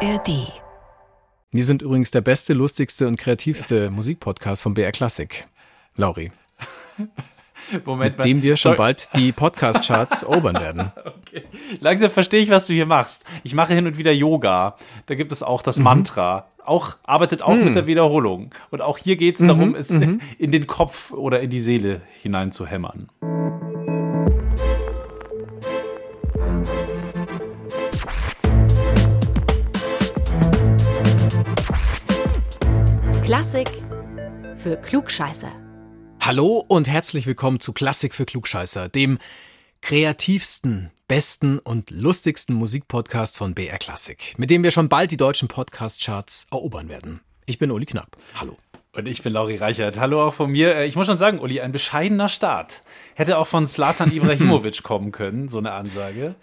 ARD. Wir sind übrigens der beste, lustigste und kreativste Musikpodcast von BR Classic. Lauri. Moment mit dem wir schon Sorry. bald die Podcast-Charts erobern werden. Okay. Langsam verstehe ich, was du hier machst. Ich mache hin und wieder Yoga. Da gibt es auch Mhm. das Mantra. Auch, arbeitet auch mit der Wiederholung. Und auch hier geht es Mhm. darum, es in den Kopf oder in die Seele hinein zu hämmern. Klassik für Klugscheißer. Hallo und herzlich willkommen zu Klassik für Klugscheißer, dem kreativsten, besten und lustigsten Musikpodcast von BR Classic, mit dem wir schon bald die deutschen Podcast-Charts erobern werden. Ich bin Uli Knapp. Hallo. Und ich bin Lauri Reichert. Hallo auch von mir. Äh, Ich muss schon sagen, Uli, ein bescheidener Start. Hätte auch von Slatan Ibrahimovic kommen können, so eine Ansage.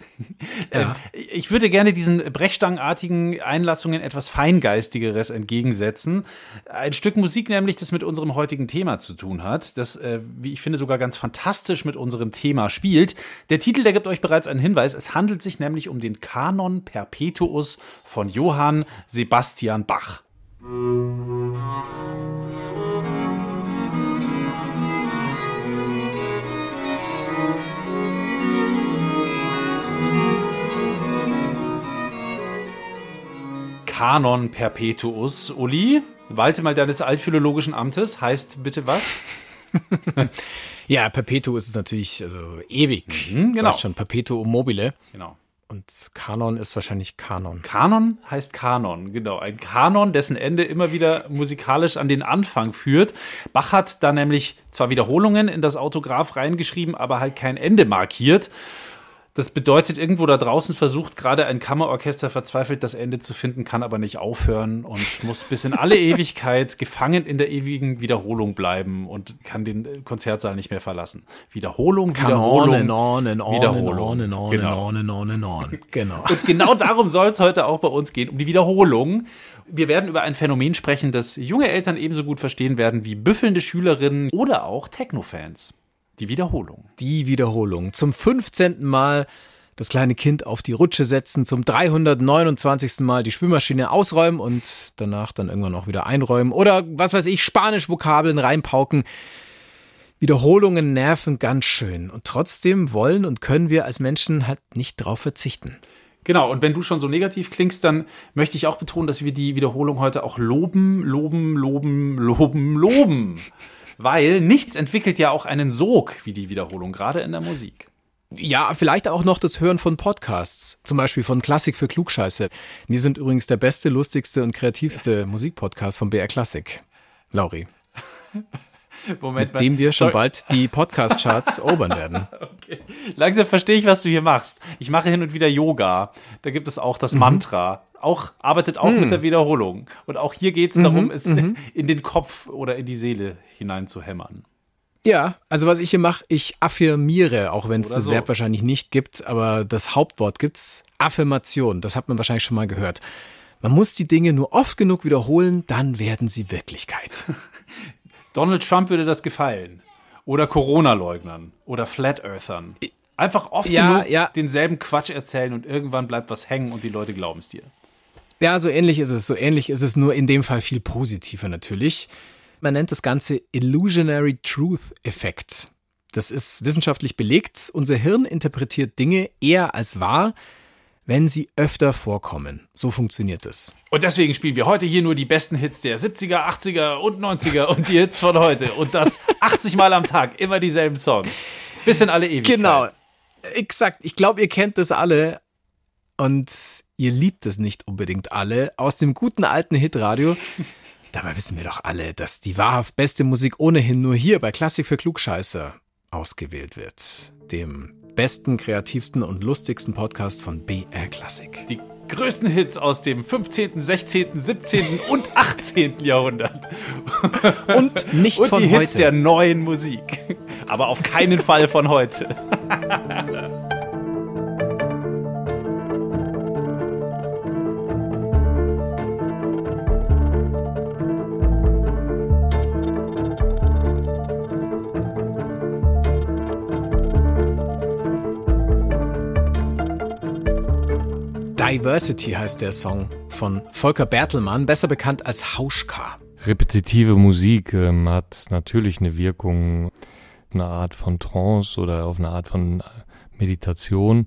Ja. Ähm, Ich würde gerne diesen brechstangenartigen Einlassungen etwas Feingeistigeres entgegensetzen. Ein Stück Musik nämlich, das mit unserem heutigen Thema zu tun hat, das, äh, wie ich finde, sogar ganz fantastisch mit unserem Thema spielt. Der Titel, der gibt euch bereits einen Hinweis. Es handelt sich nämlich um den Kanon Perpetuus von Johann Sebastian Bach. Kanon Perpetuus. Uli, walte mal deines altphilologischen Amtes. Heißt bitte was? Ja, Perpetuum ist natürlich also ewig. Mhm, genau. Schon, Perpetuum mobile. Genau. Und Kanon ist wahrscheinlich Kanon. Kanon heißt Kanon, genau. Ein Kanon, dessen Ende immer wieder musikalisch an den Anfang führt. Bach hat da nämlich zwar Wiederholungen in das Autograph reingeschrieben, aber halt kein Ende markiert. Das bedeutet, irgendwo da draußen versucht gerade ein Kammerorchester verzweifelt das Ende zu finden, kann aber nicht aufhören und muss bis in alle Ewigkeit gefangen in der ewigen Wiederholung bleiben und kann den Konzertsaal nicht mehr verlassen. Wiederholung, Wiederholung, Kanon, on and on Wiederholung. and on and on Genau. and on and on and on. Genau. Und genau darum soll es heute auch bei uns gehen, um die Wiederholung. Wir werden über ein Phänomen sprechen, das junge Eltern ebenso gut verstehen werden wie büffelnde Schülerinnen oder auch Techno-Fans. Die Wiederholung. Die Wiederholung. Zum 15. Mal das kleine Kind auf die Rutsche setzen, zum 329. Mal die Spülmaschine ausräumen und danach dann irgendwann auch wieder einräumen oder was weiß ich, Spanisch-Vokabeln reinpauken. Wiederholungen nerven ganz schön und trotzdem wollen und können wir als Menschen halt nicht drauf verzichten. Genau, und wenn du schon so negativ klingst, dann möchte ich auch betonen, dass wir die Wiederholung heute auch loben, loben, loben, loben, loben. Weil nichts entwickelt ja auch einen Sog wie die Wiederholung, gerade in der Musik. Ja, vielleicht auch noch das Hören von Podcasts, zum Beispiel von Klassik für Klugscheiße. Wir sind übrigens der beste, lustigste und kreativste Musikpodcast von BR Classic. Lauri, Moment mit dem wir schon Sorry. bald die Podcast-Charts erobern werden. Okay. Langsam verstehe ich, was du hier machst. Ich mache hin und wieder Yoga. Da gibt es auch Mhm. das Mantra. Auch, arbeitet auch mit der Wiederholung. Und auch hier geht es Mhm. darum, es in den Kopf oder in die Seele hinein zu hämmern. Ja, also was ich hier mache, ich affirmiere, auch wenn es das so. Verb wahrscheinlich nicht gibt, aber das Hauptwort gibt's. Affirmation, das hat man wahrscheinlich schon mal gehört. Man muss die Dinge nur oft genug wiederholen, dann werden sie Wirklichkeit. Donald Trump würde das gefallen. Oder Corona-Leugnern. Oder Flat Earthern. Einfach oft Ja, genug ja. denselben Quatsch erzählen und irgendwann bleibt was hängen und die Leute glauben es dir. Ja, so ähnlich ist es. So ähnlich ist es, nur in dem Fall viel positiver natürlich. Man nennt das Ganze Illusionary Truth Effekt. Das ist wissenschaftlich belegt. Unser Hirn interpretiert Dinge eher als wahr, wenn sie öfter vorkommen. So funktioniert es. Und deswegen spielen wir heute hier nur die besten Hits der 70er, 80er und 90er und die Hits von heute. Und das 80 Mal am Tag, immer dieselben Songs. Bis in alle Ewigkeit. Genau. Exakt. Ich glaube, ihr kennt das alle und ihr liebt es nicht unbedingt alle aus dem guten alten Hitradio. Dabei wissen wir doch alle, dass die wahrhaft beste Musik ohnehin nur hier bei Klassik für Klugscheißer ausgewählt wird. Dem besten, kreativsten und lustigsten Podcast von BR Klassik. Die größten Hits aus dem 15., 16., 17. und 18. Jahrhundert. Und nicht Und von die Hits heute. der neuen Musik. Aber auf keinen Fall von heute. Diversity heißt der Song von Volker Bertelmann, besser bekannt als Hauschka. Repetitive Musik ähm, hat natürlich eine Wirkung, eine Art von Trance oder auf eine Art von äh, Meditation.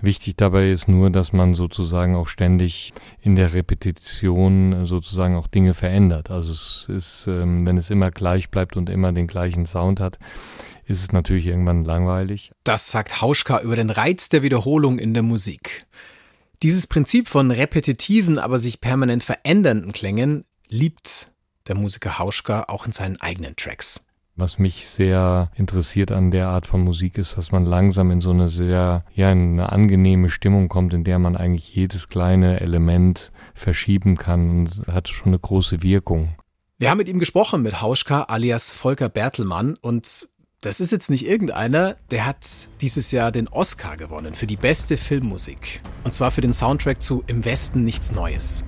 Wichtig dabei ist nur, dass man sozusagen auch ständig in der Repetition sozusagen auch Dinge verändert. Also es ist, ähm, wenn es immer gleich bleibt und immer den gleichen Sound hat, ist es natürlich irgendwann langweilig. Das sagt Hauschka über den Reiz der Wiederholung in der Musik. Dieses Prinzip von repetitiven, aber sich permanent verändernden Klängen liebt der Musiker Hauschka auch in seinen eigenen Tracks. Was mich sehr interessiert an der Art von Musik ist, dass man langsam in so eine sehr, ja, in eine angenehme Stimmung kommt, in der man eigentlich jedes kleine Element verschieben kann und hat schon eine große Wirkung. Wir haben mit ihm gesprochen, mit Hauschka alias Volker Bertelmann und das ist jetzt nicht irgendeiner, der hat dieses Jahr den Oscar gewonnen für die beste Filmmusik. Und zwar für den Soundtrack zu Im Westen nichts Neues.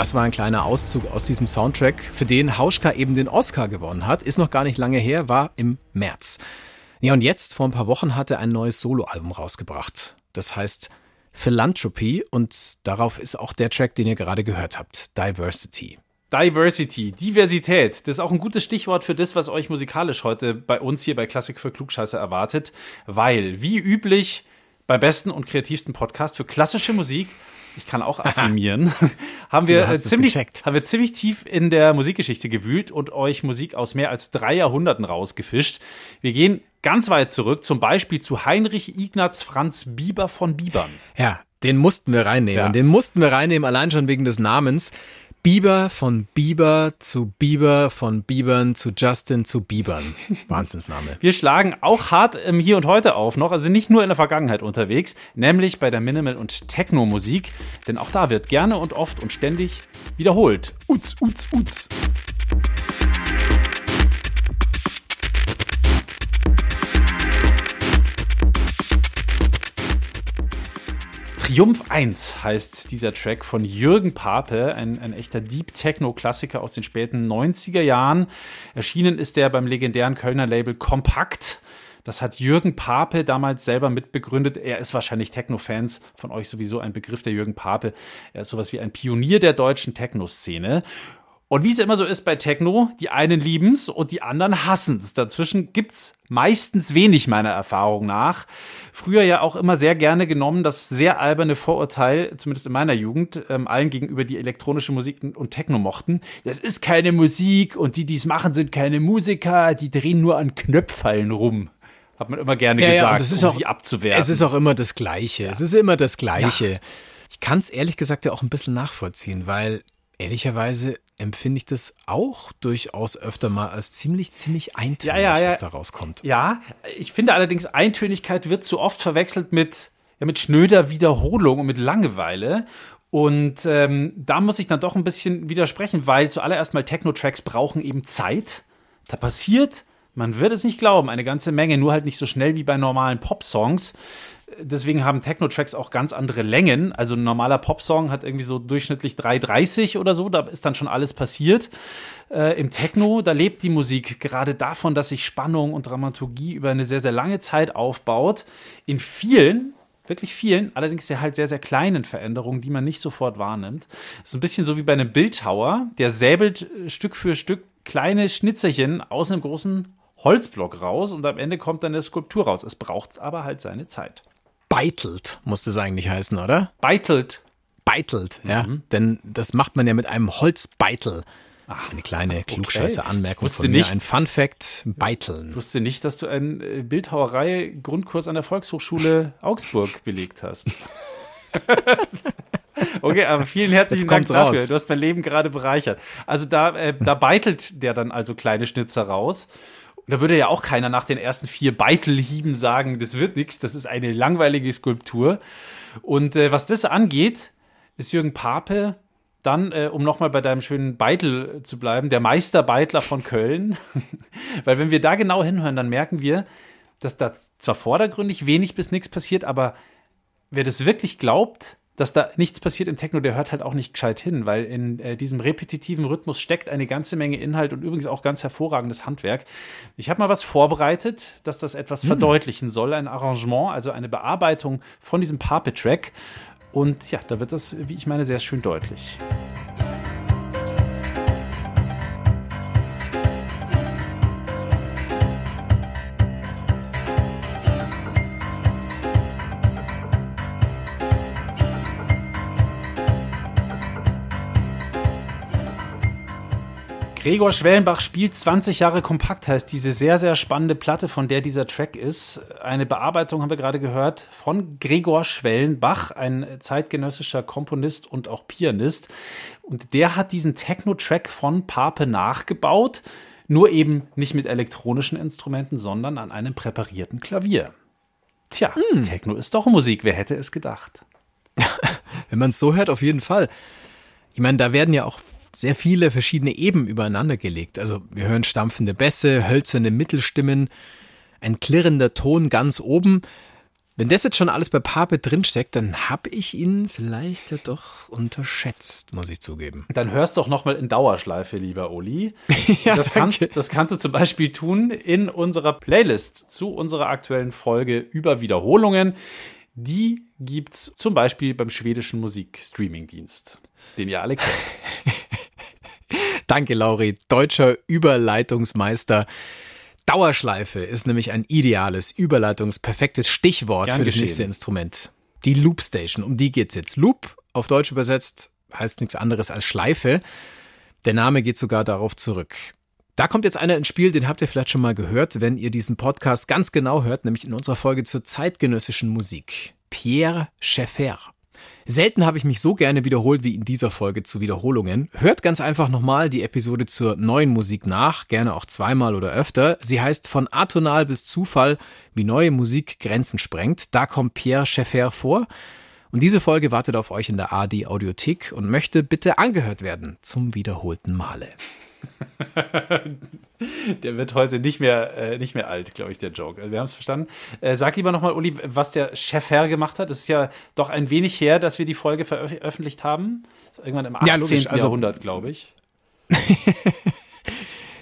Das war ein kleiner Auszug aus diesem Soundtrack, für den Hauschka eben den Oscar gewonnen hat. Ist noch gar nicht lange her, war im März. Ja, und jetzt, vor ein paar Wochen, hat er ein neues Soloalbum rausgebracht. Das heißt Philanthropy und darauf ist auch der Track, den ihr gerade gehört habt, Diversity. Diversity, Diversität, das ist auch ein gutes Stichwort für das, was euch musikalisch heute bei uns hier bei Klassik für Klugscheiße erwartet, weil, wie üblich, beim besten und kreativsten Podcast für klassische Musik ich kann auch affirmieren, haben wir, äh, ziemlich, haben wir ziemlich tief in der Musikgeschichte gewühlt und euch Musik aus mehr als drei Jahrhunderten rausgefischt. Wir gehen ganz weit zurück, zum Beispiel zu Heinrich Ignaz Franz Bieber von Biebern. Ja, den mussten wir reinnehmen. Ja. Den mussten wir reinnehmen, allein schon wegen des Namens. Bieber von Bieber zu Bieber von Biebern zu Justin zu Biebern. Wahnsinnsname. Wir schlagen auch hart im Hier und Heute auf noch, also nicht nur in der Vergangenheit unterwegs, nämlich bei der Minimal- und Techno-Musik, denn auch da wird gerne und oft und ständig wiederholt. Uts, uts, uts. Triumph 1 heißt dieser Track von Jürgen Pape, ein, ein echter Deep Techno-Klassiker aus den späten 90er Jahren. Erschienen ist der beim legendären Kölner Label Kompakt. Das hat Jürgen Pape damals selber mitbegründet. Er ist wahrscheinlich Techno-Fans von euch sowieso ein Begriff, der Jürgen Pape. Er ist sowas wie ein Pionier der deutschen Techno-Szene. Und wie es immer so ist bei Techno, die einen lieben es und die anderen hassen es. Dazwischen gibt es meistens wenig meiner Erfahrung nach. Früher ja auch immer sehr gerne genommen, das sehr alberne Vorurteil, zumindest in meiner Jugend, ähm, allen gegenüber, die elektronische Musik und Techno mochten. Das ist keine Musik und die, die es machen, sind keine Musiker, die drehen nur an Knöpfallen rum. Hat man immer gerne ja, gesagt, ja, das ist um auch, sie abzuwehren. Es ist auch immer das Gleiche. Ja. Es ist immer das Gleiche. Ich kann es ehrlich gesagt ja auch ein bisschen nachvollziehen, weil ehrlicherweise empfinde ich das auch durchaus öfter mal als ziemlich, ziemlich eintönig, ja, ja, ja. was da rauskommt. Ja, ich finde allerdings, Eintönigkeit wird zu oft verwechselt mit, ja, mit schnöder Wiederholung und mit Langeweile. Und ähm, da muss ich dann doch ein bisschen widersprechen, weil zuallererst mal Techno-Tracks brauchen eben Zeit. Da passiert, man wird es nicht glauben, eine ganze Menge, nur halt nicht so schnell wie bei normalen Pop-Songs deswegen haben Techno-Tracks auch ganz andere Längen. Also ein normaler Popsong hat irgendwie so durchschnittlich 3,30 oder so, da ist dann schon alles passiert. Äh, Im Techno, da lebt die Musik gerade davon, dass sich Spannung und Dramaturgie über eine sehr, sehr lange Zeit aufbaut. In vielen, wirklich vielen, allerdings ja halt sehr, sehr kleinen Veränderungen, die man nicht sofort wahrnimmt. Das ist ein bisschen so wie bei einem Bildhauer, der säbelt Stück für Stück kleine Schnitzerchen aus einem großen Holzblock raus und am Ende kommt dann eine Skulptur raus. Es braucht aber halt seine Zeit beitelt, muss das eigentlich heißen, oder? Beitelt. Beitelt, ja. Mhm. Denn das macht man ja mit einem Holzbeitel. Ach, eine kleine klugscheiße Anmerkung wusste von mir. Nicht, ein Fun Fact, Beiteln. Ich wusste nicht, dass du einen äh, Bildhauerei-Grundkurs an der Volkshochschule Augsburg belegt hast. okay, aber vielen herzlichen Dank dafür. Raus. Du hast mein Leben gerade bereichert. Also da, äh, da beitelt der dann also kleine Schnitzer raus. Und da würde ja auch keiner nach den ersten vier Beitelhieben sagen, das wird nichts, das ist eine langweilige Skulptur. Und äh, was das angeht, ist Jürgen Pape dann, äh, um nochmal bei deinem schönen Beitel zu bleiben, der Meisterbeitler von Köln. Weil wenn wir da genau hinhören, dann merken wir, dass da zwar vordergründig wenig bis nichts passiert, aber wer das wirklich glaubt, dass da nichts passiert im Techno, der hört halt auch nicht gescheit hin, weil in äh, diesem repetitiven Rhythmus steckt eine ganze Menge Inhalt und übrigens auch ganz hervorragendes Handwerk. Ich habe mal was vorbereitet, dass das etwas hm. verdeutlichen soll, ein Arrangement, also eine Bearbeitung von diesem Puppet-Track. Und ja, da wird das, wie ich meine, sehr schön deutlich. Gregor Schwellenbach spielt 20 Jahre kompakt, heißt diese sehr, sehr spannende Platte, von der dieser Track ist. Eine Bearbeitung haben wir gerade gehört von Gregor Schwellenbach, ein zeitgenössischer Komponist und auch Pianist. Und der hat diesen Techno-Track von Pape nachgebaut, nur eben nicht mit elektronischen Instrumenten, sondern an einem präparierten Klavier. Tja, hm. Techno ist doch Musik, wer hätte es gedacht? Wenn man es so hört, auf jeden Fall. Ich meine, da werden ja auch sehr viele verschiedene Eben übereinander gelegt. Also wir hören stampfende Bässe, hölzerne Mittelstimmen, ein klirrender Ton ganz oben. Wenn das jetzt schon alles bei Pape drinsteckt, dann habe ich ihn vielleicht ja doch unterschätzt, muss ich zugeben. Dann hörst doch noch mal in Dauerschleife, lieber Oli. ja, das, kann, das kannst du zum Beispiel tun in unserer Playlist zu unserer aktuellen Folge über Wiederholungen. Die gibt's zum Beispiel beim schwedischen Musikstreamingdienst, den ihr alle kennt. Danke, Lauri, deutscher Überleitungsmeister. Dauerschleife ist nämlich ein ideales, überleitungsperfektes Stichwort Gern für das nächste Instrument. Die Loopstation, um die geht's jetzt. Loop, auf Deutsch übersetzt, heißt nichts anderes als Schleife. Der Name geht sogar darauf zurück. Da kommt jetzt einer ins Spiel, den habt ihr vielleicht schon mal gehört, wenn ihr diesen Podcast ganz genau hört, nämlich in unserer Folge zur zeitgenössischen Musik. Pierre Schaeffer. Selten habe ich mich so gerne wiederholt wie in dieser Folge zu Wiederholungen. Hört ganz einfach nochmal die Episode zur neuen Musik nach, gerne auch zweimal oder öfter. Sie heißt Von Atonal bis Zufall, wie neue Musik Grenzen sprengt. Da kommt Pierre Schaeffer vor. Und diese Folge wartet auf euch in der AD Audiothek und möchte bitte angehört werden zum wiederholten Male. der wird heute nicht mehr, äh, nicht mehr alt, glaube ich, der Joke. Also wir haben es verstanden. Äh, sag lieber nochmal, Uli, was der Chefherr gemacht hat. Es ist ja doch ein wenig her, dass wir die Folge veröffentlicht haben. Irgendwann im 18. Ja, logisch, also, Jahrhundert, glaube ich.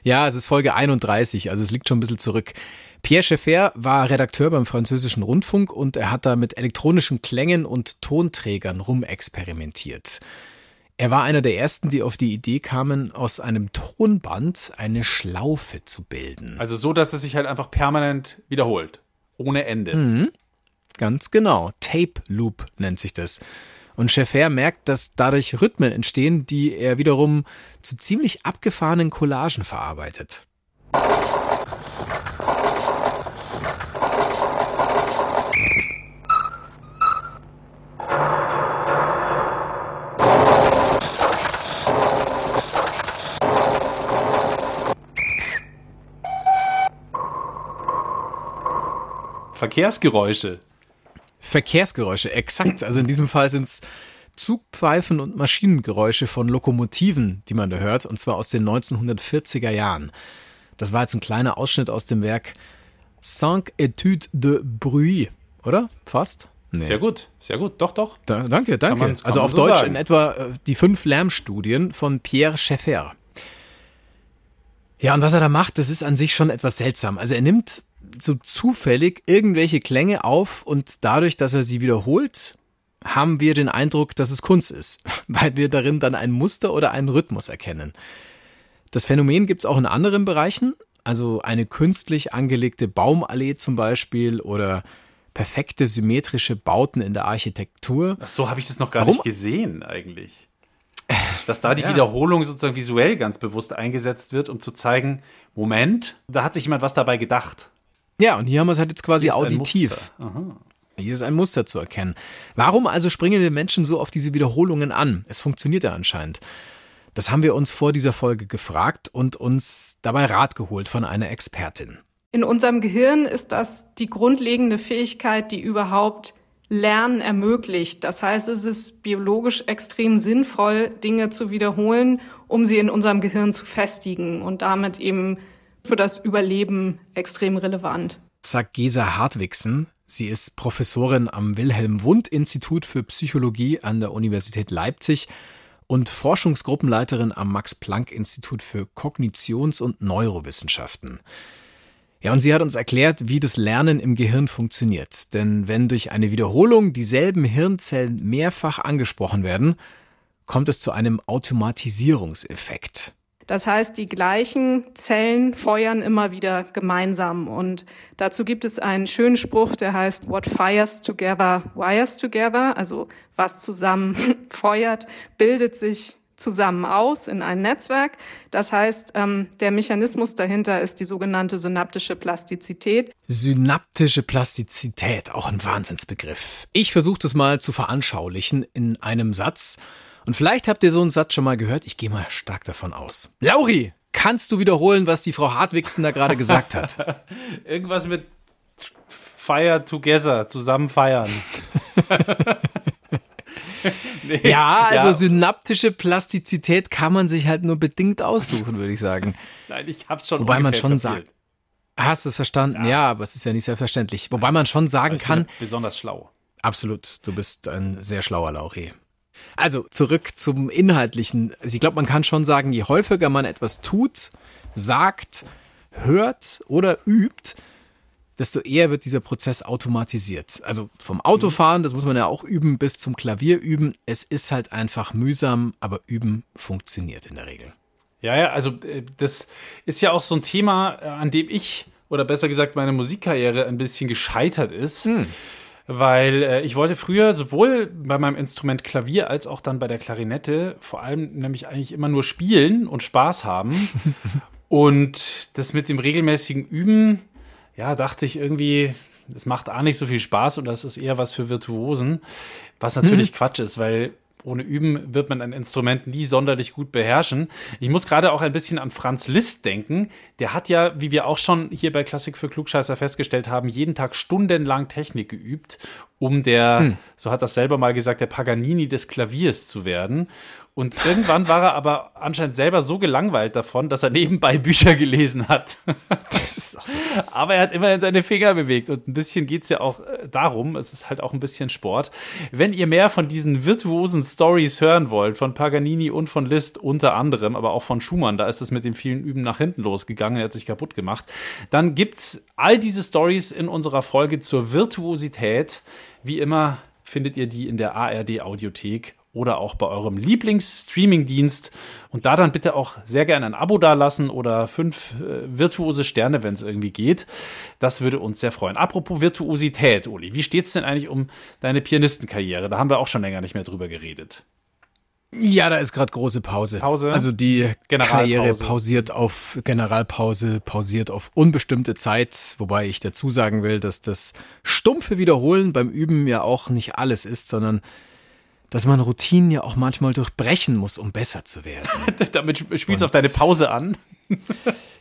ja, es ist Folge 31, also es liegt schon ein bisschen zurück. Pierre Schaeffer war Redakteur beim französischen Rundfunk und er hat da mit elektronischen Klängen und Tonträgern rumexperimentiert. Er war einer der ersten, die auf die Idee kamen, aus einem Tonband eine Schlaufe zu bilden. Also so, dass es sich halt einfach permanent wiederholt. Ohne Ende. Mhm. Ganz genau. Tape Loop nennt sich das. Und Schaeffer merkt, dass dadurch Rhythmen entstehen, die er wiederum zu ziemlich abgefahrenen Collagen verarbeitet. Verkehrsgeräusche. Verkehrsgeräusche, exakt. Also in diesem Fall sind es Zugpfeifen und Maschinengeräusche von Lokomotiven, die man da hört, und zwar aus den 1940er Jahren. Das war jetzt ein kleiner Ausschnitt aus dem Werk Cinq Etudes de Bruit, oder? Fast? Nee. Sehr gut, sehr gut. Doch, doch. Da, danke, danke. Man, also auf so Deutsch sagen. in etwa äh, die fünf Lärmstudien von Pierre Schaeffer. Ja, und was er da macht, das ist an sich schon etwas seltsam. Also er nimmt so zufällig irgendwelche Klänge auf und dadurch, dass er sie wiederholt, haben wir den Eindruck, dass es Kunst ist, weil wir darin dann ein Muster oder einen Rhythmus erkennen. Das Phänomen gibt es auch in anderen Bereichen, also eine künstlich angelegte Baumallee zum Beispiel oder perfekte symmetrische Bauten in der Architektur. Ach so habe ich das noch gar Warum? nicht gesehen eigentlich. Dass da die ja. Wiederholung sozusagen visuell ganz bewusst eingesetzt wird, um zu zeigen, Moment, da hat sich jemand was dabei gedacht. Ja, und hier haben wir es halt jetzt quasi auditiv. Hier ist ein Muster zu erkennen. Warum also springen wir Menschen so auf diese Wiederholungen an? Es funktioniert ja anscheinend. Das haben wir uns vor dieser Folge gefragt und uns dabei Rat geholt von einer Expertin. In unserem Gehirn ist das die grundlegende Fähigkeit, die überhaupt Lernen ermöglicht. Das heißt, es ist biologisch extrem sinnvoll, Dinge zu wiederholen, um sie in unserem Gehirn zu festigen und damit eben für das Überleben extrem relevant. sagt Gesa Hartwigsen. Sie ist Professorin am Wilhelm Wundt Institut für Psychologie an der Universität Leipzig und Forschungsgruppenleiterin am Max Planck Institut für Kognitions- und Neurowissenschaften. Ja, und sie hat uns erklärt, wie das Lernen im Gehirn funktioniert. Denn wenn durch eine Wiederholung dieselben Hirnzellen mehrfach angesprochen werden, kommt es zu einem Automatisierungseffekt. Das heißt, die gleichen Zellen feuern immer wieder gemeinsam. Und dazu gibt es einen schönen Spruch, der heißt, What fires together wires together. Also was zusammen feuert, bildet sich zusammen aus in ein Netzwerk. Das heißt, ähm, der Mechanismus dahinter ist die sogenannte synaptische Plastizität. Synaptische Plastizität, auch ein Wahnsinnsbegriff. Ich versuche das mal zu veranschaulichen in einem Satz. Und vielleicht habt ihr so einen Satz schon mal gehört. Ich gehe mal stark davon aus. Lauri, kannst du wiederholen, was die Frau Hartwigsen da gerade gesagt hat? Irgendwas mit Fire Together, zusammen feiern. nee, ja, also ja. synaptische Plastizität kann man sich halt nur bedingt aussuchen, würde ich sagen. Nein, ich hab's schon Wobei man schon sagt. Hast du es verstanden? Ja. ja, aber es ist ja nicht selbstverständlich. Wobei man schon sagen kann. Besonders schlau. Absolut. Du bist ein sehr schlauer Lauri. Also zurück zum Inhaltlichen. Also ich glaube, man kann schon sagen, je häufiger man etwas tut, sagt, hört oder übt, desto eher wird dieser Prozess automatisiert. Also vom Autofahren, das muss man ja auch üben, bis zum Klavier üben. Es ist halt einfach mühsam, aber üben funktioniert in der Regel. Ja, ja, also äh, das ist ja auch so ein Thema, äh, an dem ich, oder besser gesagt meine Musikkarriere ein bisschen gescheitert ist. Hm weil äh, ich wollte früher sowohl bei meinem Instrument Klavier als auch dann bei der Klarinette vor allem nämlich eigentlich immer nur spielen und Spaß haben. und das mit dem regelmäßigen Üben, ja, dachte ich irgendwie, das macht auch nicht so viel Spaß und das ist eher was für Virtuosen, was natürlich hm. Quatsch ist, weil ohne Üben wird man ein Instrument nie sonderlich gut beherrschen. Ich muss gerade auch ein bisschen an Franz Liszt denken. Der hat ja, wie wir auch schon hier bei Klassik für Klugscheißer festgestellt haben, jeden Tag stundenlang Technik geübt, um der, hm. so hat das selber mal gesagt, der Paganini des Klaviers zu werden. Und irgendwann war er aber anscheinend selber so gelangweilt davon, dass er nebenbei Bücher gelesen hat. Das ist doch so. Aber er hat immerhin seine Finger bewegt und ein bisschen geht es ja auch äh, darum, es ist halt auch ein bisschen Sport. Wenn ihr mehr von diesen virtuosen Stories hören wollt, von Paganini und von Liszt unter anderem, aber auch von Schumann, da ist es mit dem vielen Üben nach hinten losgegangen, er hat sich kaputt gemacht, dann gibt's all diese Stories in unserer Folge zur Virtuosität. Wie immer findet ihr die in der ARD Audiothek oder auch bei eurem Lieblings-Streaming-Dienst. Und da dann bitte auch sehr gerne ein Abo dalassen oder fünf äh, virtuose Sterne, wenn es irgendwie geht. Das würde uns sehr freuen. Apropos Virtuosität, Uli, wie steht es denn eigentlich um deine Pianistenkarriere? Da haben wir auch schon länger nicht mehr drüber geredet. Ja, da ist gerade große Pause. Pause. Also die Karriere pausiert auf Generalpause, pausiert auf unbestimmte Zeit, wobei ich dazu sagen will, dass das stumpfe Wiederholen beim Üben ja auch nicht alles ist, sondern dass man Routinen ja auch manchmal durchbrechen muss, um besser zu werden. Damit spielst du auf deine Pause an.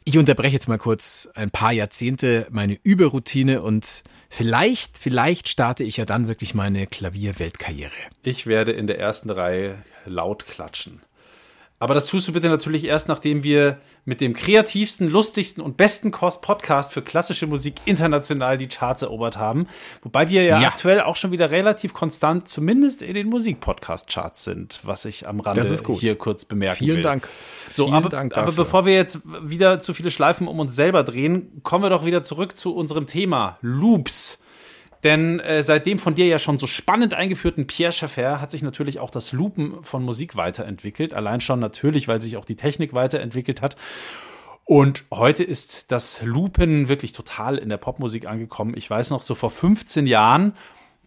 ich unterbreche jetzt mal kurz ein paar Jahrzehnte meine Überroutine und vielleicht, vielleicht starte ich ja dann wirklich meine Klavierweltkarriere. Ich werde in der ersten Reihe laut klatschen. Aber das tust du bitte natürlich erst, nachdem wir mit dem kreativsten, lustigsten und besten Podcast für klassische Musik international die Charts erobert haben. Wobei wir ja, ja. aktuell auch schon wieder relativ konstant, zumindest in den Musikpodcast-Charts sind, was ich am Rande hier kurz bemerken Vielen will. Dank. So, Vielen aber, Dank aber bevor wir jetzt wieder zu viele Schleifen um uns selber drehen, kommen wir doch wieder zurück zu unserem Thema Loops. Denn äh, seit dem von dir ja schon so spannend eingeführten Pierre Schaeffer hat sich natürlich auch das Loopen von Musik weiterentwickelt. Allein schon natürlich, weil sich auch die Technik weiterentwickelt hat. Und heute ist das Loopen wirklich total in der Popmusik angekommen. Ich weiß noch, so vor 15 Jahren,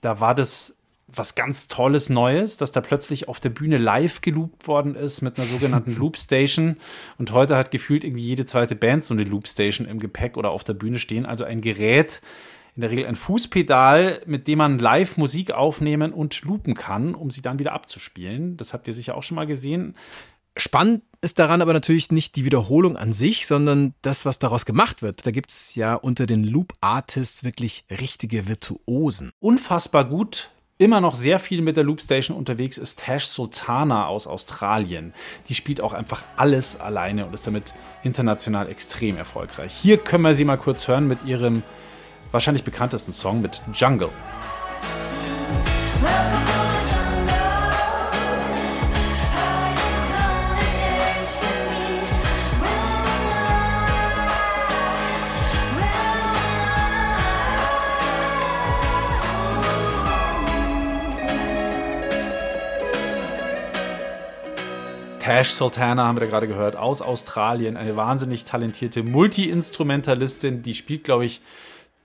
da war das was ganz Tolles Neues, dass da plötzlich auf der Bühne live geloopt worden ist mit einer sogenannten Loopstation. Und heute hat gefühlt irgendwie jede zweite Band so eine Loopstation im Gepäck oder auf der Bühne stehen. Also ein Gerät, in der Regel ein Fußpedal, mit dem man live Musik aufnehmen und loopen kann, um sie dann wieder abzuspielen. Das habt ihr sicher auch schon mal gesehen. Spannend ist daran aber natürlich nicht die Wiederholung an sich, sondern das, was daraus gemacht wird. Da gibt es ja unter den Loop-Artists wirklich richtige Virtuosen. Unfassbar gut immer noch sehr viel mit der Loopstation unterwegs ist Tash Sultana aus Australien. Die spielt auch einfach alles alleine und ist damit international extrem erfolgreich. Hier können wir sie mal kurz hören mit ihrem wahrscheinlich bekanntesten Song mit Jungle. Tash Sultana haben wir da gerade gehört, aus Australien, eine wahnsinnig talentierte Multi-Instrumentalistin, die spielt, glaube ich,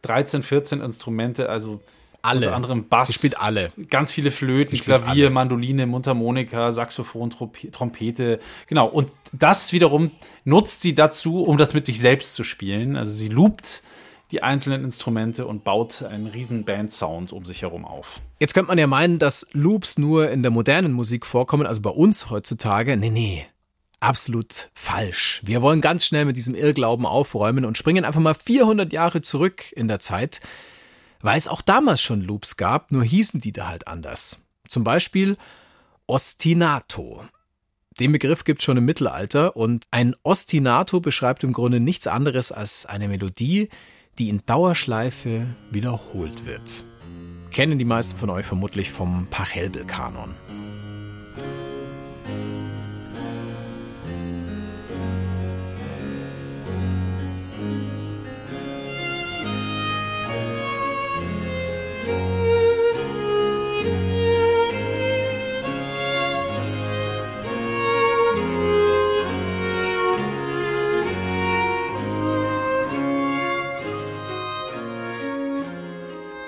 13, 14 Instrumente, also alle. unter anderem Bass. Die spielt alle. Ganz viele Flöten, Klavier, alle. Mandoline, Mundharmonika, Saxophon, Trompe- Trompete. Genau. Und das wiederum nutzt sie dazu, um das mit sich selbst zu spielen. Also sie loopt die einzelnen Instrumente und baut einen riesen Band-Sound um sich herum auf. Jetzt könnte man ja meinen, dass Loops nur in der modernen Musik vorkommen, also bei uns heutzutage. Nee, nee. Absolut falsch. Wir wollen ganz schnell mit diesem Irrglauben aufräumen und springen einfach mal 400 Jahre zurück in der Zeit, weil es auch damals schon Loops gab, nur hießen die da halt anders. Zum Beispiel Ostinato. Den Begriff gibt es schon im Mittelalter und ein Ostinato beschreibt im Grunde nichts anderes als eine Melodie, die in Dauerschleife wiederholt wird. Kennen die meisten von euch vermutlich vom Pachelbel-Kanon.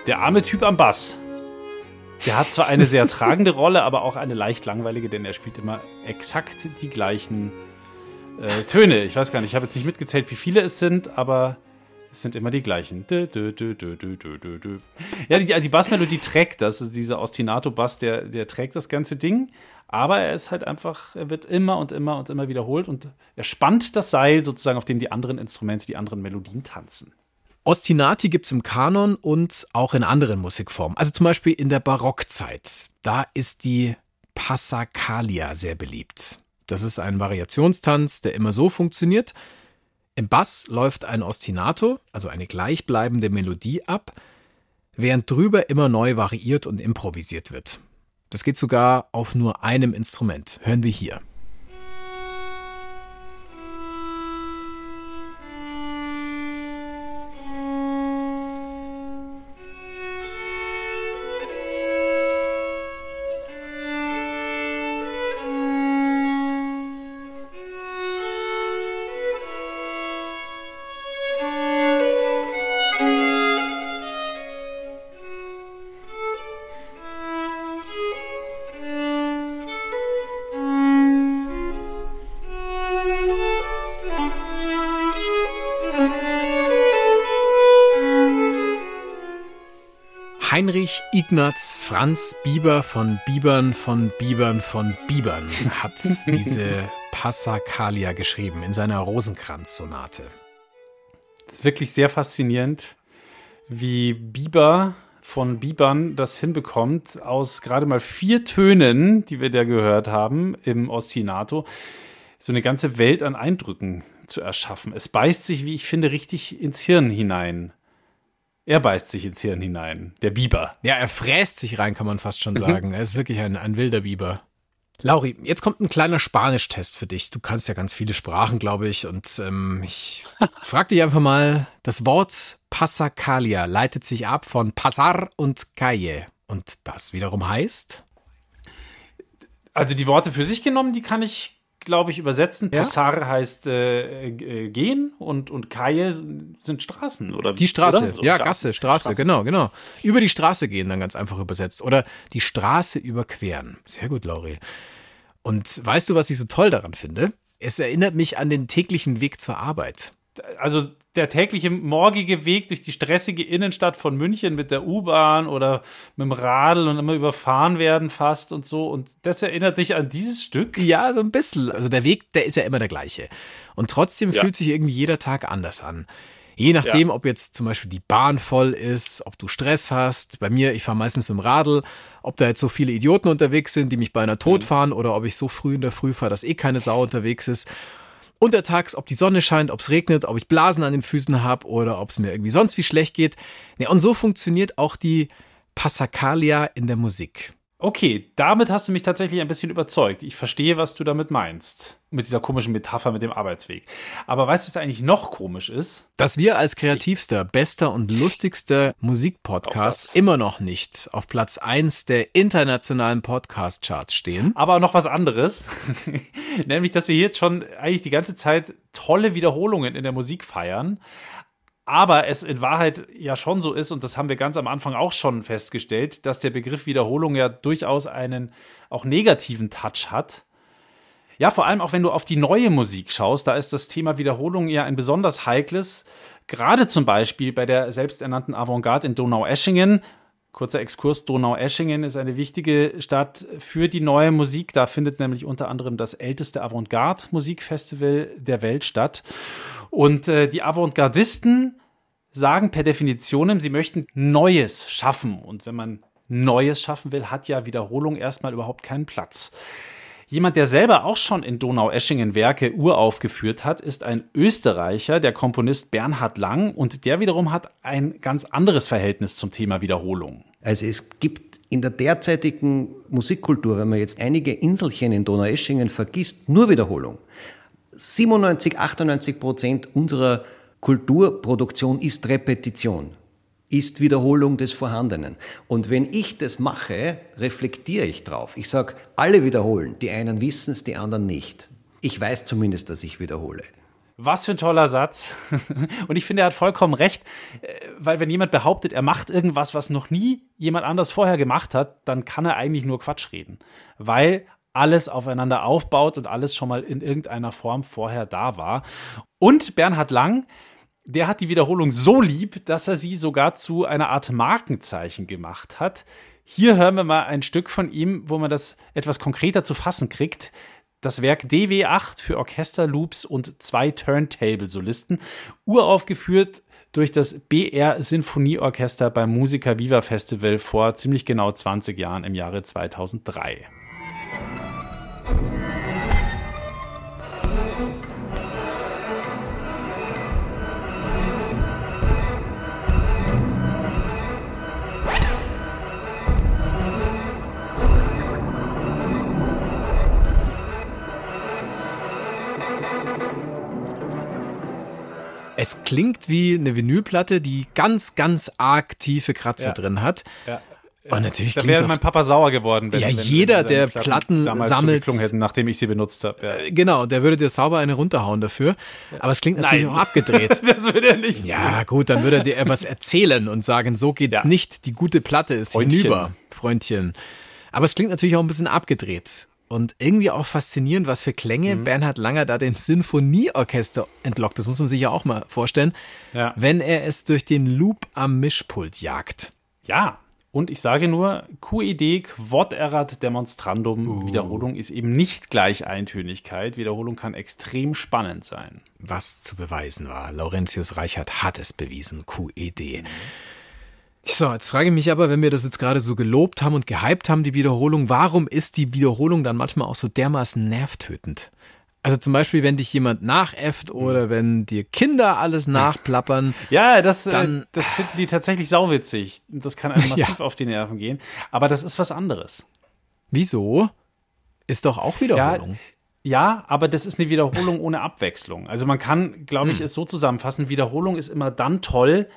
Der arme Typ am Bass. Der hat zwar eine sehr tragende Rolle, aber auch eine leicht langweilige, denn er spielt immer exakt die gleichen äh, Töne. Ich weiß gar nicht, ich habe jetzt nicht mitgezählt, wie viele es sind, aber es sind immer die gleichen. Dö, dö, dö. Ja, die, die Bassmelodie trägt das. Also dieser Ostinato-Bass, der, der trägt das ganze Ding. Aber er ist halt einfach, er wird immer und immer und immer wiederholt und er spannt das Seil sozusagen, auf dem die anderen Instrumente, die anderen Melodien tanzen. Ostinati gibt's im Kanon und auch in anderen Musikformen. Also zum Beispiel in der Barockzeit. Da ist die Passacaglia sehr beliebt. Das ist ein Variationstanz, der immer so funktioniert. Im Bass läuft ein Ostinato, also eine gleichbleibende Melodie ab, während drüber immer neu variiert und improvisiert wird. Das geht sogar auf nur einem Instrument. Hören wir hier. Ignaz Franz Bieber von Bibern von Bibern von Bibern hat diese Passacaglia geschrieben in seiner Rosenkranz-Sonate. Es ist wirklich sehr faszinierend, wie Bieber von Bibern das hinbekommt, aus gerade mal vier Tönen, die wir da gehört haben im Ostinato, so eine ganze Welt an Eindrücken zu erschaffen. Es beißt sich, wie ich finde, richtig ins Hirn hinein. Er beißt sich ins Hirn hinein, der Biber. Ja, er fräst sich rein, kann man fast schon sagen. Er ist wirklich ein, ein wilder Biber. Lauri, jetzt kommt ein kleiner Spanisch-Test für dich. Du kannst ja ganz viele Sprachen, glaube ich. Und ähm, ich frage dich einfach mal, das Wort Passacaglia leitet sich ab von Pasar und Calle. Und das wiederum heißt? Also die Worte für sich genommen, die kann ich, glaube ich, übersetzen. Ja? Passar heißt äh, äh, gehen und, und Calle sind Straßen, oder? Die Straße, oder? Ja. Gasse, Straße, genau, genau. Über die Straße gehen, dann ganz einfach übersetzt. Oder die Straße überqueren. Sehr gut, Lauri. Und weißt du, was ich so toll daran finde? Es erinnert mich an den täglichen Weg zur Arbeit. Also der tägliche morgige Weg durch die stressige Innenstadt von München mit der U-Bahn oder mit dem Radl und immer überfahren werden fast und so. Und das erinnert dich an dieses Stück. Ja, so ein bisschen. Also der Weg, der ist ja immer der gleiche. Und trotzdem Ja. fühlt sich irgendwie jeder Tag anders an. Je nachdem, ob jetzt zum Beispiel die Bahn voll ist, ob du Stress hast. Bei mir, ich fahre meistens mit dem Radl, ob da jetzt so viele Idioten unterwegs sind, die mich beinahe tot fahren, oder ob ich so früh in der Früh fahre, dass eh keine Sau unterwegs ist. Untertags, ob die Sonne scheint, ob es regnet, ob ich Blasen an den Füßen habe oder ob es mir irgendwie sonst wie schlecht geht. Ja, und so funktioniert auch die Passacaglia in der Musik. Okay, damit hast du mich tatsächlich ein bisschen überzeugt. Ich verstehe, was du damit meinst. Mit dieser komischen Metapher mit dem Arbeitsweg. Aber weißt du, was eigentlich noch komisch ist? Dass wir als kreativster, bester und lustigster Musikpodcast immer noch nicht auf Platz 1 der internationalen Podcast-Charts stehen. Aber noch was anderes. Nämlich, dass wir jetzt schon eigentlich die ganze Zeit tolle Wiederholungen in der Musik feiern aber es in Wahrheit ja schon so ist, und das haben wir ganz am Anfang auch schon festgestellt, dass der Begriff Wiederholung ja durchaus einen auch negativen Touch hat. Ja, vor allem auch wenn du auf die neue Musik schaust, da ist das Thema Wiederholung ja ein besonders heikles. Gerade zum Beispiel bei der selbsternannten Avantgarde in Donaueschingen. Kurzer Exkurs, Donaueschingen ist eine wichtige Stadt für die neue Musik. Da findet nämlich unter anderem das älteste Avantgarde-Musikfestival der Welt statt. Und äh, die Avantgardisten sagen per Definition, sie möchten Neues schaffen. Und wenn man Neues schaffen will, hat ja Wiederholung erstmal überhaupt keinen Platz. Jemand, der selber auch schon in Donaueschingen Werke uraufgeführt hat, ist ein Österreicher, der Komponist Bernhard Lang. Und der wiederum hat ein ganz anderes Verhältnis zum Thema Wiederholung. Also es gibt in der derzeitigen Musikkultur, wenn man jetzt einige Inselchen in Donaueschingen vergisst, nur Wiederholung. 97, 98 Prozent unserer Kulturproduktion ist Repetition, ist Wiederholung des Vorhandenen. Und wenn ich das mache, reflektiere ich drauf. Ich sage, alle wiederholen. Die einen wissen es, die anderen nicht. Ich weiß zumindest, dass ich wiederhole. Was für ein toller Satz. Und ich finde, er hat vollkommen recht, äh, weil wenn jemand behauptet, er macht irgendwas, was noch nie jemand anders vorher gemacht hat, dann kann er eigentlich nur Quatsch reden. Weil alles aufeinander aufbaut und alles schon mal in irgendeiner Form vorher da war. Und Bernhard Lang, der hat die Wiederholung so lieb, dass er sie sogar zu einer Art Markenzeichen gemacht hat. Hier hören wir mal ein Stück von ihm, wo man das etwas konkreter zu fassen kriegt. Das Werk DW8 für Orchester, Loops und zwei Turntable-Solisten, uraufgeführt durch das BR Sinfonieorchester beim Musiker Viva Festival vor ziemlich genau 20 Jahren im Jahre 2003. Es klingt wie eine Vinylplatte, die ganz, ganz arg tiefe Kratzer Ja. drin hat. Ja. Und natürlich Da wäre mein Papa sauer geworden, wenn, Ja, wenn, jeder, wenn der Platten damals sammelt- hätten, nachdem ich sie benutzt habe. Ja. Genau, der würde dir sauber eine runterhauen dafür. Aber es klingt natürlich Nein. auch abgedreht. Das würde er nicht. Ja, gut, dann würde er dir etwas erzählen und sagen, so geht's Ja. nicht. Die gute Platte ist Freundchen. hinüber, Freundchen. Aber es klingt natürlich auch ein bisschen abgedreht. Und irgendwie auch faszinierend, was für Klänge Mhm. Bernhard Langer da dem Sinfonieorchester entlockt. Das muss man sich ja auch mal vorstellen, Ja. wenn er es durch den Loop am Mischpult jagt. Ja. Und ich sage nur, QED, Quod erat demonstrandum. Uh. Wiederholung ist eben nicht gleich Eintönigkeit. Wiederholung kann extrem spannend sein. was zu beweisen war. Laurentius Reichert hat es bewiesen, QED. So, jetzt frage ich mich aber, wenn wir das jetzt gerade so gelobt haben und gehypt haben, die Wiederholung, warum ist die Wiederholung dann manchmal auch so dermaßen nervtötend? Also zum Beispiel, wenn dich jemand nachäfft oder wenn dir Kinder alles nachplappern. Ja, das, äh, Dann- das finden die tatsächlich sauwitzig. Das kann einem massiv auf die Nerven gehen. Aber das ist was anderes. Wieso? Ist doch auch Wiederholung. Ja, aber das ist eine Wiederholung ohne Abwechslung. Also man kann, glaube ich, es so zusammenfassen, Wiederholung ist immer dann toll,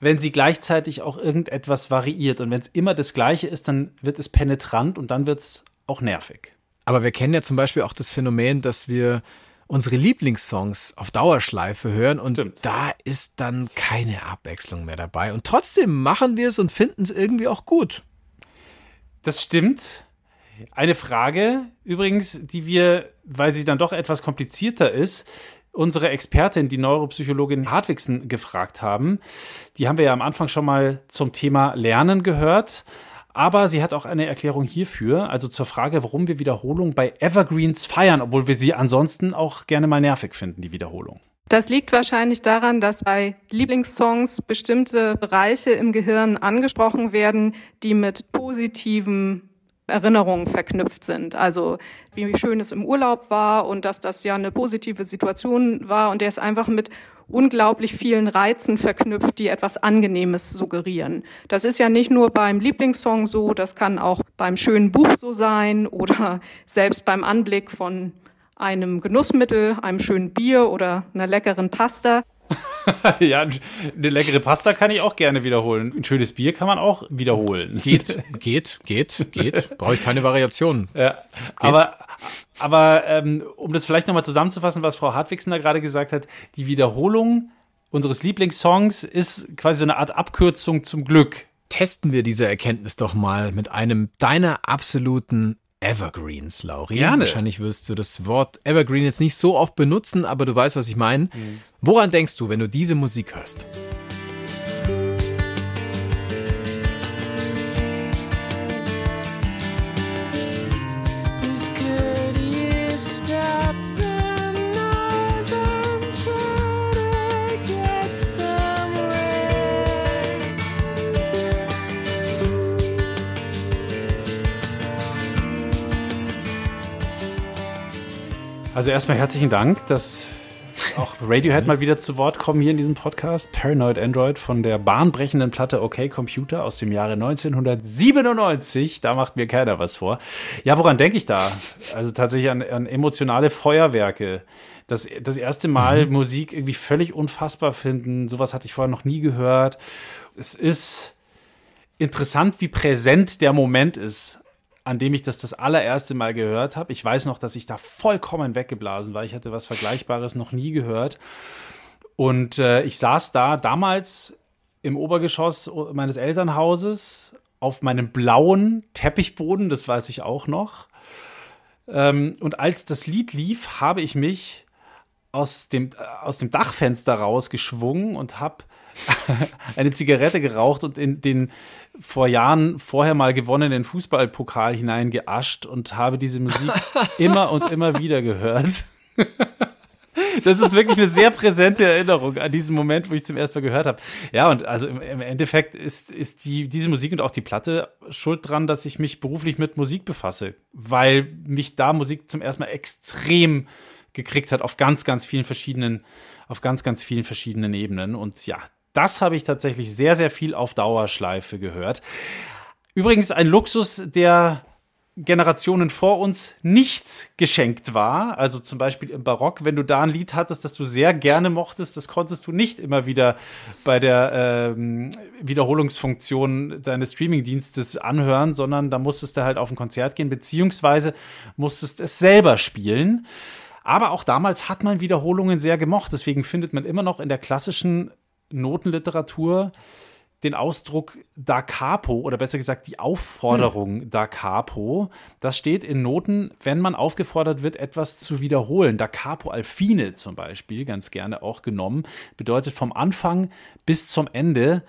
wenn sie gleichzeitig auch irgendetwas variiert. Und wenn es immer das Gleiche ist, dann wird es penetrant und dann wird es auch nervig. Aber wir kennen ja zum Beispiel auch das Phänomen, dass wir unsere Lieblingssongs auf Dauerschleife hören und Stimmt. da ist dann keine Abwechslung mehr dabei. Und trotzdem machen wir es und finden es irgendwie auch gut. Das stimmt. Eine Frage übrigens, die wir, weil sie dann doch etwas komplizierter ist, unsere Expertin, die Neuropsychologin Hartwigsen, gefragt haben. Die haben wir ja am Anfang schon mal zum Thema Lernen gehört. Aber sie hat auch eine Erklärung hierfür, also zur Frage, warum wir Wiederholung bei Evergreens feiern, obwohl wir sie ansonsten auch gerne mal nervig finden, die Wiederholung. Das liegt wahrscheinlich daran, dass bei Lieblingssongs bestimmte Bereiche im Gehirn angesprochen werden, die mit positiven Erinnerungen verknüpft sind. Also wie schön es im Urlaub war und dass das ja eine positive Situation war und der ist einfach mit unglaublich vielen Reizen verknüpft, die etwas Angenehmes suggerieren. Das ist ja nicht nur beim Lieblingssong so, das kann auch beim schönen Buch so sein oder selbst beim Anblick von einem Genussmittel, einem schönen Bier oder einer leckeren Pasta. ja, eine leckere Pasta kann ich auch gerne wiederholen. Ein schönes Bier kann man auch wiederholen. Geht, geht, geht, geht. Brauche ich keine Variation. Ja, aber aber ähm, um das vielleicht nochmal zusammenzufassen, was Frau Hartwigsen da gerade gesagt hat, die Wiederholung unseres Lieblingssongs ist quasi so eine Art Abkürzung zum Glück. Testen wir diese Erkenntnis doch mal mit einem deiner absoluten Evergreens, Lauri. Gerne. Wahrscheinlich wirst du das Wort Evergreen jetzt nicht so oft benutzen, aber du weißt, was ich meine. Mhm. Woran denkst du, wenn du diese Musik hörst? Also erstmal herzlichen Dank, dass auch Radiohead mal wieder zu Wort kommen hier in diesem Podcast. Paranoid Android von der bahnbrechenden Platte OK Computer aus dem Jahre 1997. Da macht mir keiner was vor. Ja, woran denke ich da? Also tatsächlich an, an emotionale Feuerwerke. Das, das erste Mal mhm. Musik irgendwie völlig unfassbar finden. Sowas hatte ich vorher noch nie gehört. Es ist interessant, wie präsent der Moment ist an dem ich das das allererste Mal gehört habe. Ich weiß noch, dass ich da vollkommen weggeblasen war. Ich hatte was Vergleichbares noch nie gehört. Und äh, ich saß da damals im Obergeschoss meines Elternhauses auf meinem blauen Teppichboden, das weiß ich auch noch. Ähm, und als das Lied lief, habe ich mich aus dem, äh, aus dem Dachfenster rausgeschwungen und habe eine Zigarette geraucht und in den vor Jahren vorher mal gewonnenen Fußballpokal hineingeascht und habe diese Musik immer und immer wieder gehört. Das ist wirklich eine sehr präsente Erinnerung an diesen Moment, wo ich zum ersten Mal gehört habe. Ja, und also im, Endeffekt ist, ist die, diese Musik und auch die Platte schuld dran, dass ich mich beruflich mit Musik befasse, weil mich da Musik zum ersten Mal extrem gekriegt hat auf ganz, ganz vielen verschiedenen, auf ganz, ganz vielen verschiedenen Ebenen. Und ja, das habe ich tatsächlich sehr, sehr viel auf Dauerschleife gehört. Übrigens ein Luxus, der Generationen vor uns nicht geschenkt war. Also zum Beispiel im Barock, wenn du da ein Lied hattest, das du sehr gerne mochtest, das konntest du nicht immer wieder bei der ähm, Wiederholungsfunktion deines Streamingdienstes anhören, sondern da musstest du halt auf ein Konzert gehen, beziehungsweise musstest es selber spielen. Aber auch damals hat man Wiederholungen sehr gemocht. Deswegen findet man immer noch in der klassischen Notenliteratur den Ausdruck da capo oder besser gesagt die Aufforderung hm. da capo. Das steht in Noten, wenn man aufgefordert wird, etwas zu wiederholen. Da capo alfine zum Beispiel, ganz gerne auch genommen, bedeutet vom Anfang bis zum Ende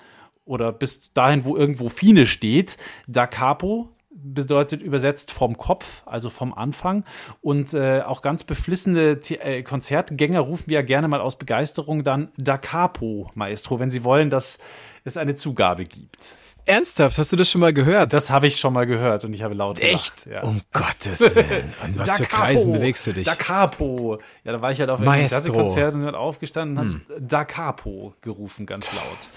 oder bis dahin, wo irgendwo fine steht. Da capo bedeutet übersetzt vom Kopf, also vom Anfang. Und äh, auch ganz beflissene The äh, Konzertgänger rufen wir ja gerne mal aus Begeisterung dann Da Capo, Maestro, wenn sie wollen, dass es eine Zugabe gibt. Ernsthaft, hast du das schon mal gehört? Das habe ich schon mal gehört und ich habe laut Echt? Gelacht, ja. Um Gottes Willen. An was für Capo, Kreisen bewegst du dich? Da Capo. Ja, da war ich halt auf einem Konzert und sind aufgestanden und hm. haben Da Capo gerufen, ganz laut.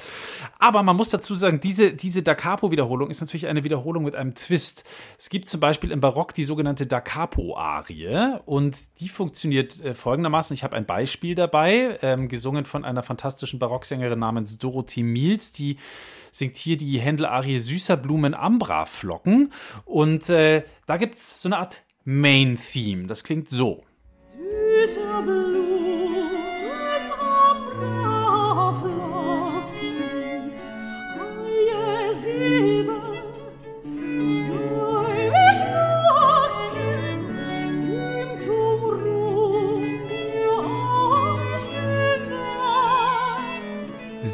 Aber man muss dazu sagen, diese, diese Da Capo-Wiederholung ist natürlich eine Wiederholung mit einem Twist. Es gibt zum Beispiel im Barock die sogenannte Da Capo-Arie und die funktioniert äh, folgendermaßen. Ich habe ein Beispiel dabei, ähm, gesungen von einer fantastischen Barocksängerin namens Dorothy Miels, die singt hier die Händel-Arie Süßer Blumen Ambra Flocken. Und äh, da gibt es so eine Art Main-Theme. Das klingt so. Süßer Blumen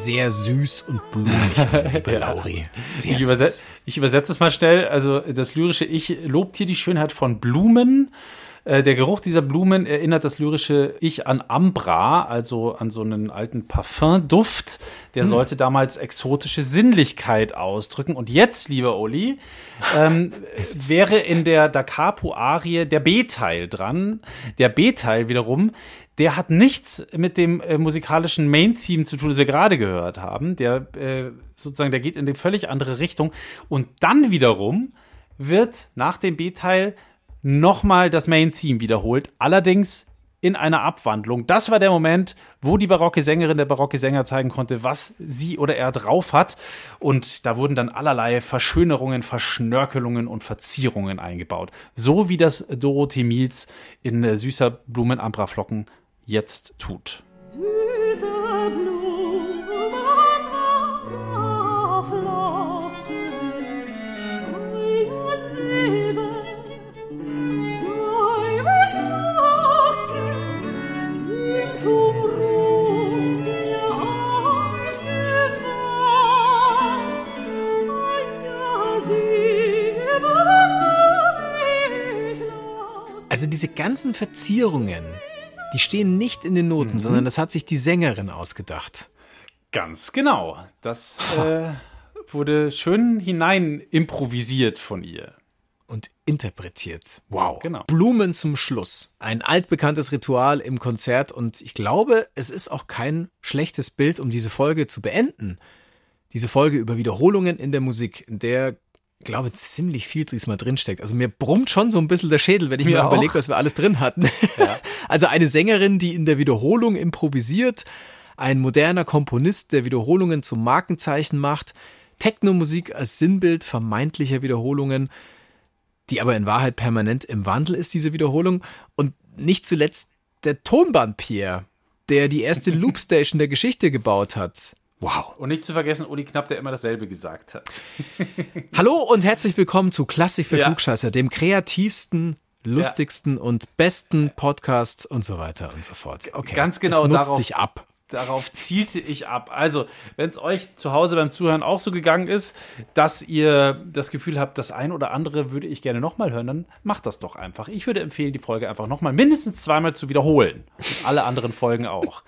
sehr süß und blumig, liebe ja. Lauri. Sehr ich, überset, ich übersetze es mal schnell. Also das lyrische Ich lobt hier die Schönheit von Blumen. Äh, der Geruch dieser Blumen erinnert das lyrische Ich an Ambra, also an so einen alten Parfumduft. Der hm. sollte damals exotische Sinnlichkeit ausdrücken. Und jetzt, lieber Uli, ähm, wäre in der Da Capo-Arie der B-Teil dran. Der B-Teil wiederum, der hat nichts mit dem äh, musikalischen Main-Theme zu tun, das wir gerade gehört haben. Der äh, sozusagen, der geht in eine völlig andere Richtung. Und dann wiederum wird nach dem B-Teil nochmal das Main-Theme wiederholt. Allerdings in einer Abwandlung. Das war der Moment, wo die barocke Sängerin, der barocke Sänger zeigen konnte, was sie oder er drauf hat. Und da wurden dann allerlei Verschönerungen, Verschnörkelungen und Verzierungen eingebaut. So wie das Dorothee Miels in Süßer Blumen Ambra Flocken jetzt tut. Süßer Also diese ganzen Verzierungen, die stehen nicht in den Noten, mhm. sondern das hat sich die Sängerin ausgedacht. Ganz genau. Das äh, wurde schön hinein improvisiert von ihr. Und interpretiert. Wow. Genau. Blumen zum Schluss. Ein altbekanntes Ritual im Konzert und ich glaube, es ist auch kein schlechtes Bild, um diese Folge zu beenden. Diese Folge über Wiederholungen in der Musik, in der glaube, ziemlich viel diesmal drinsteckt. Also mir brummt schon so ein bisschen der Schädel, wenn ich mir, mir überlege, was wir alles drin hatten. Ja. Also eine Sängerin, die in der Wiederholung improvisiert, ein moderner Komponist, der Wiederholungen zum Markenzeichen macht, Technomusik als Sinnbild vermeintlicher Wiederholungen, die aber in Wahrheit permanent im Wandel ist, diese Wiederholung. Und nicht zuletzt der Tonband Pierre, der die erste Loopstation der Geschichte gebaut hat. Wow. Und nicht zu vergessen, Uli Knapp, der immer dasselbe gesagt hat. Hallo und herzlich willkommen zu Klassik für ja. Klugscheißer, dem kreativsten, lustigsten ja. und besten Podcast und so weiter und so fort. Okay. Ganz genau es nutzt darauf, sich ab. Darauf zielte ich ab. Also, wenn es euch zu Hause beim Zuhören auch so gegangen ist, dass ihr das Gefühl habt, das ein oder andere würde ich gerne nochmal hören, dann macht das doch einfach. Ich würde empfehlen, die Folge einfach nochmal mindestens zweimal zu wiederholen. Und alle anderen Folgen auch.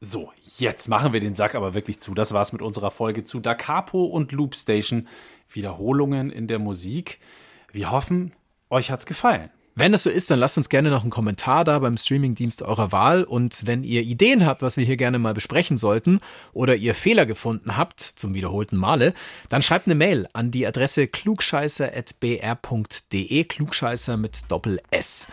So, jetzt machen wir den Sack aber wirklich zu. Das war's mit unserer Folge zu Da Capo und Loop Station. Wiederholungen in der Musik. Wir hoffen, euch hat's gefallen. Wenn das so ist, dann lasst uns gerne noch einen Kommentar da beim Streamingdienst eurer Wahl. Und wenn ihr Ideen habt, was wir hier gerne mal besprechen sollten, oder ihr Fehler gefunden habt, zum wiederholten Male, dann schreibt eine Mail an die Adresse klugscheißer.br.de, klugscheißer mit Doppel S.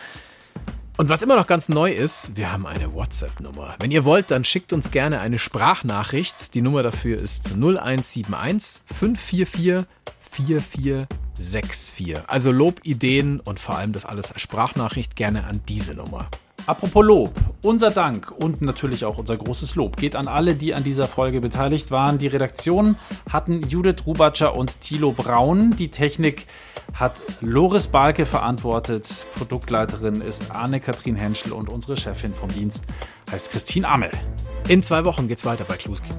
Und was immer noch ganz neu ist, wir haben eine WhatsApp-Nummer. Wenn ihr wollt, dann schickt uns gerne eine Sprachnachricht. Die Nummer dafür ist 0171 544 4464. Also Lob, Ideen und vor allem das alles als Sprachnachricht gerne an diese Nummer. Apropos Lob, unser Dank und natürlich auch unser großes Lob geht an alle, die an dieser Folge beteiligt waren. Die Redaktion hatten Judith Rubatscher und Thilo Braun. Die Technik hat Loris Balke verantwortet. Produktleiterin ist Anne-Kathrin Henschel und unsere Chefin vom Dienst heißt Christine Ammel. In zwei Wochen geht's weiter bei Kluski.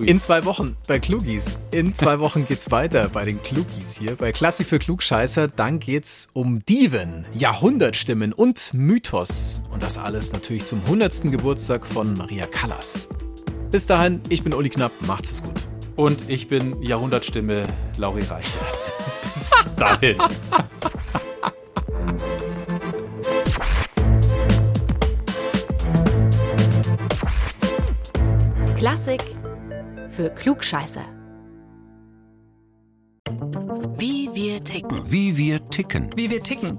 In zwei Wochen bei Klugis. In zwei Wochen geht's weiter bei den Klugis hier. Bei Klassik für Klugscheißer. Dann geht's um Diven, Jahrhundertstimmen und Mythos. Und das alles natürlich zum 100. Geburtstag von Maria Callas. Bis dahin, ich bin Uli Knapp. Macht's es gut. Und ich bin Jahrhundertstimme Lauri Reichert. Bis dahin. Klassik für Klugscheißer. Wie wir ticken. Wie wir ticken. Wie wir ticken.